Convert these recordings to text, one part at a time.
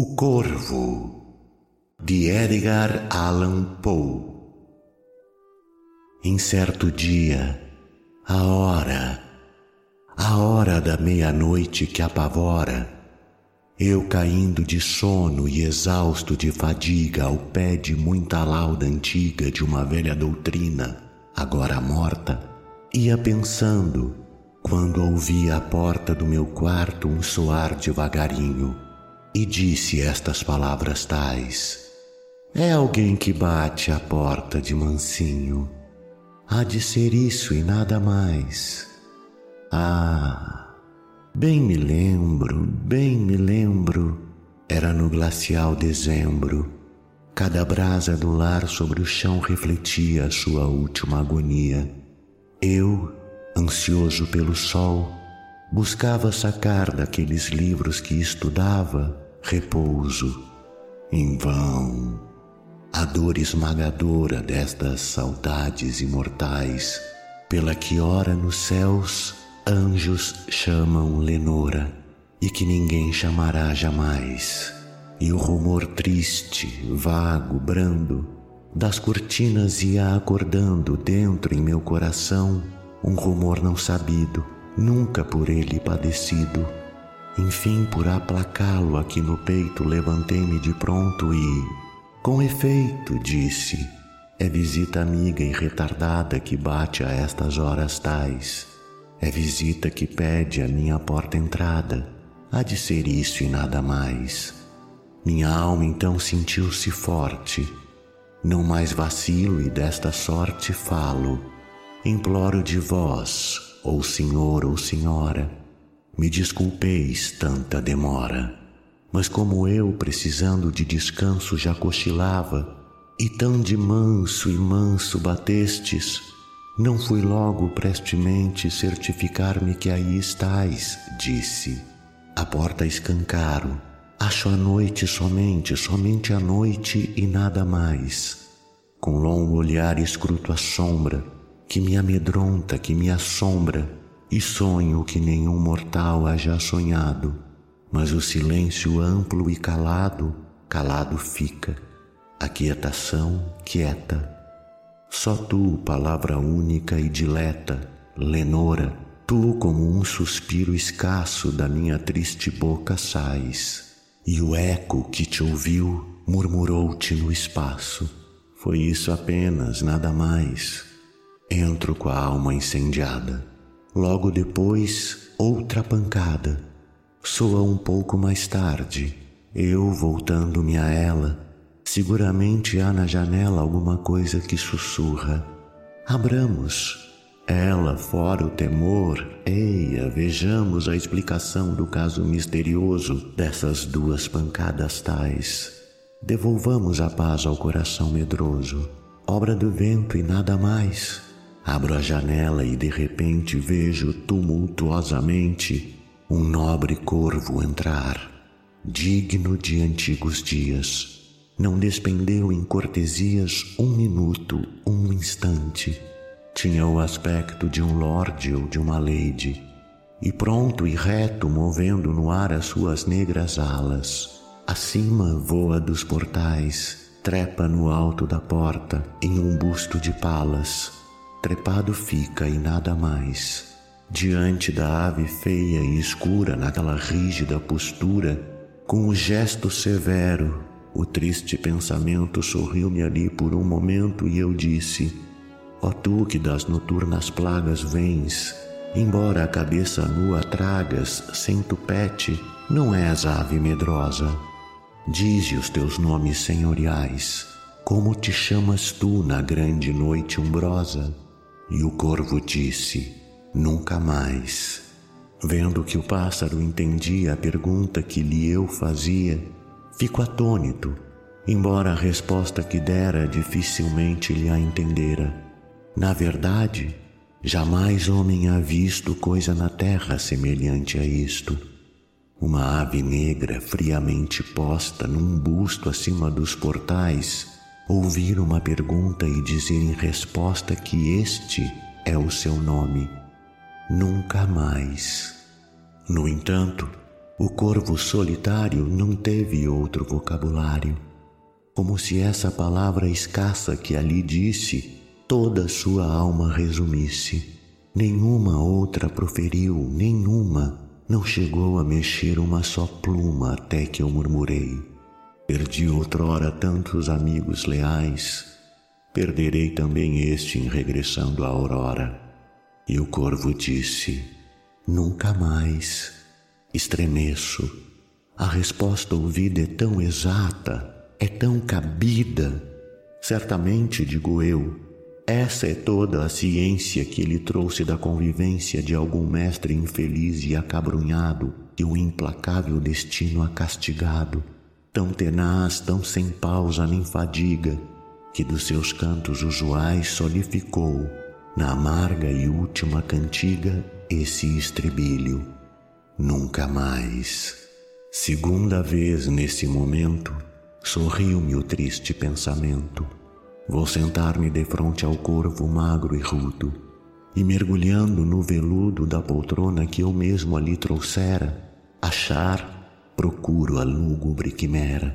O Corvo, de Edgar Allan Poe. Em certo dia, a hora, a hora da meia-noite que apavora, eu caindo de sono e exausto de fadiga ao pé de muita lauda antiga de uma velha doutrina, agora morta, ia pensando quando ouvi à porta do meu quarto um soar devagarinho e disse estas palavras tais: É alguém que bate à porta de mansinho. Há de ser isso e nada mais. Ah, bem me lembro, bem me lembro. Era no glacial dezembro. Cada brasa do lar sobre o chão refletia a sua última agonia. Eu, ansioso pelo sol, buscava sacar daqueles livros que estudava repouso. Em vão. A dor esmagadora destas saudades imortais, pela que ora nos céus anjos chamam Lenora, e que ninguém chamará jamais. E o rumor triste, vago, brando, das cortinas ia acordando dentro em meu coração um rumor não sabido, nunca por ele padecido. Enfim, por aplacá-lo aqui no peito, levantei-me de pronto e, com efeito, disse: É visita amiga e retardada que bate a estas horas tais. É visita que pede a minha porta entrada. Há de ser isso e nada mais. Minha alma então sentiu-se forte. Não mais vacilo e desta sorte falo Imploro de vós, ou senhor ou senhora, me desculpeis tanta demora. Mas como eu, precisando de descanso, já cochilava, e tão de manso e manso batestes, não fui logo prestemente certificar-me que aí estais, disse. A porta escancaro, acho a noite somente, somente a noite e nada mais. Com longo olhar escruto a sombra, que me amedronta, que me assombra, e sonho que nenhum mortal haja sonhado, mas o silêncio amplo e calado, calado fica, a quietação quieta. Só tu, palavra única e dileta, Lenora, tu como um suspiro escasso da minha triste boca sais, e o eco que te ouviu murmurou-te no espaço. Foi isso apenas, nada mais. Entro com a alma incendiada. Logo depois, outra pancada. Soa um pouco mais tarde. Eu voltando-me a ela. Seguramente há na janela alguma coisa que sussurra. Abramos. Ela, fora o temor, eia, vejamos a explicação do caso misterioso dessas duas pancadas tais. Devolvamos a paz ao coração medroso, obra do vento e nada mais. Abro a janela e de repente vejo tumultuosamente um nobre corvo entrar, digno de antigos dias. Não despendeu em cortesias um minuto, um instante. Tinha o aspecto de um lorde ou de uma lady, e pronto e reto, movendo no ar as suas negras alas. Acima voa dos portais, trepa no alto da porta, em um busto de palas trepado fica e nada mais. Diante da ave feia e escura, naquela rígida postura, com o gesto severo, o triste pensamento sorriu-me ali por um momento e eu disse: Ó oh, tu que das noturnas plagas vens, embora a cabeça nua tragas sem tupete, não és ave medrosa. Dize os teus nomes senhoriais, como te chamas tu na grande noite umbrosa? E o corvo disse: Nunca mais. Vendo que o pássaro entendia a pergunta que lhe eu fazia, fico atônito, embora a resposta que dera dificilmente lhe a entendera. Na verdade, jamais homem ha visto coisa na terra semelhante a isto. Uma ave negra friamente posta num busto acima dos portais ouvir uma pergunta e dizer em resposta que este é o seu nome. Nunca mais. No entanto, O corvo solitário não teve outro vocabulário, como se essa palavra escassa que ali disse toda sua alma resumisse. Nenhuma outra proferiu, nenhuma, não chegou a mexer uma só pluma até que eu murmurei. Perdi outrora tantos amigos leais, perderei também este em regressando à aurora. E o corvo disse: Nunca mais. Estremeço. A resposta ouvida é tão exata, é tão cabida. Certamente, digo eu, essa é toda a ciência que ele trouxe da convivência de algum mestre infeliz e acabrunhado que o implacável destino ha castigado, tão tenaz, tão sem pausa nem fadiga, que dos seus cantos usuais solificou, na amarga e última cantiga, esse estribilho. Nunca mais. Segunda vez nesse momento, sorriu-me o triste pensamento Vou sentar-me de frente ao corvo magro e rudo, e mergulhando no veludo da poltrona que eu mesmo ali trouxera, achar, procuro a lúgubre quimera,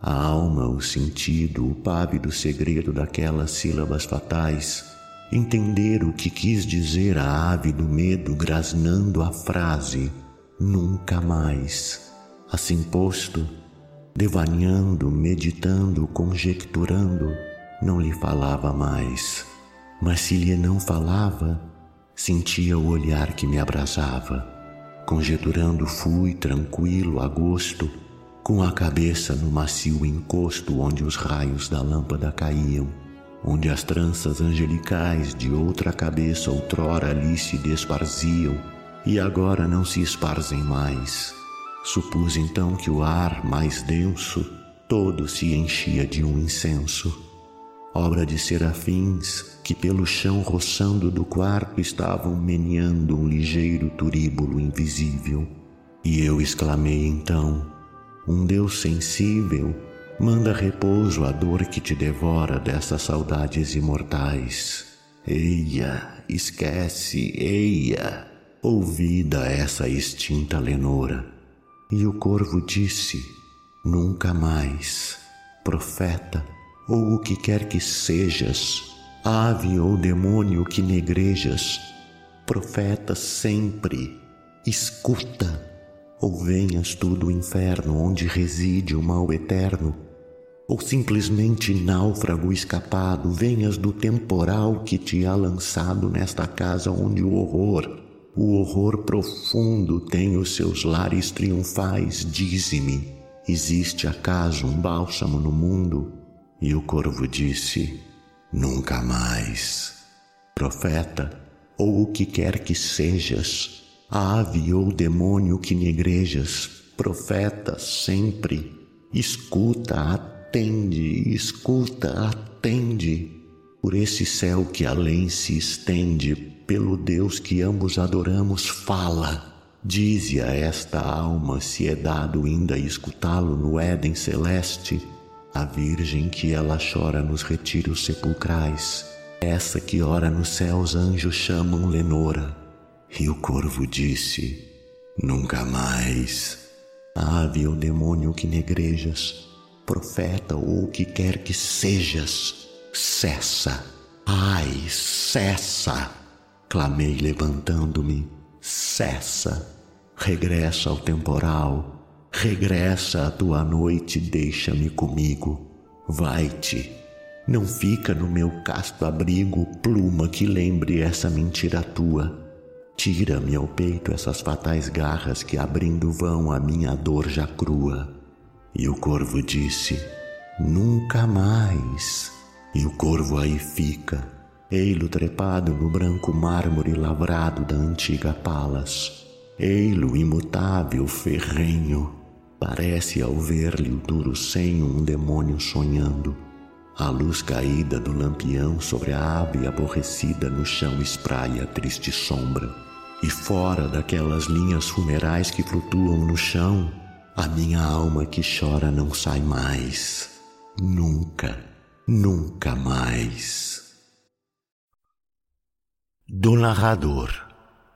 a alma, o sentido, o pávido segredo daquelas sílabas fatais, entender o que quis dizer a ave do medo grasnando a frase nunca mais. Assim posto, devaneando, meditando, conjecturando, não lhe falava mais, mas se lhe não falava, sentia o olhar que me abrasava. Conjecturando fui, tranquilo, a gosto, com a cabeça no macio encosto onde os raios da lâmpada caíam, onde as tranças angelicais de outra cabeça outrora ali se desparziam e agora não se esparzem mais. Supus então que o ar mais denso todo se enchia de um incenso obra de serafins que pelo chão roçando do quarto estavam meneando um ligeiro turíbulo invisível. E eu exclamei então: Um Deus sensível manda repouso à dor que te devora dessas saudades imortais. Eia, esquece, eia, ouvida essa extinta lenora. E o corvo disse: Nunca mais, profeta, ou o que quer que sejas, ave ou demônio que negrejas, profeta sempre, escuta, ou venhas tu do inferno onde reside o mal eterno, ou simplesmente náufrago escapado, venhas do temporal que te há lançado nesta casa onde o horror, o horror profundo tem os seus lares triunfais, dize-me, existe acaso um bálsamo no mundo? E o corvo disse: Nunca mais. Profeta, ou o que quer que sejas, ave ou demônio que negrejas, profeta sempre, escuta, atende, escuta, atende. Por esse céu que além se estende, pelo Deus que ambos adoramos, fala. Dize a esta alma se é dado ainda escutá-lo no Éden celeste a Virgem que ela chora nos retiros sepulcrais, essa que ora nos céus anjos chamam Lenora. E o corvo disse: Nunca mais. Ave ou demônio que negrejas, profeta ou o que quer que sejas, cessa, ai, cessa. Clamei levantando-me, cessa, regressa ao temporal Regressa a tua noite, deixa-me comigo. Vai-te. Não fica no meu casto abrigo pluma que lembre essa mentira tua. Tira-me ao peito essas fatais garras que abrindo vão a minha dor já crua. E o corvo disse: Nunca mais. E o corvo aí fica, ei-lo trepado no branco mármore lavrado da antiga palas. Ei-lo imutável, ferrenho, Parece ao ver-lhe o duro senho um demônio sonhando. A luz caída do lampião sobre a ave aborrecida no chão espraia a triste sombra. E fora daquelas linhas funerais que flutuam no chão, a minha alma que chora não sai mais. Nunca, nunca mais. Do narrador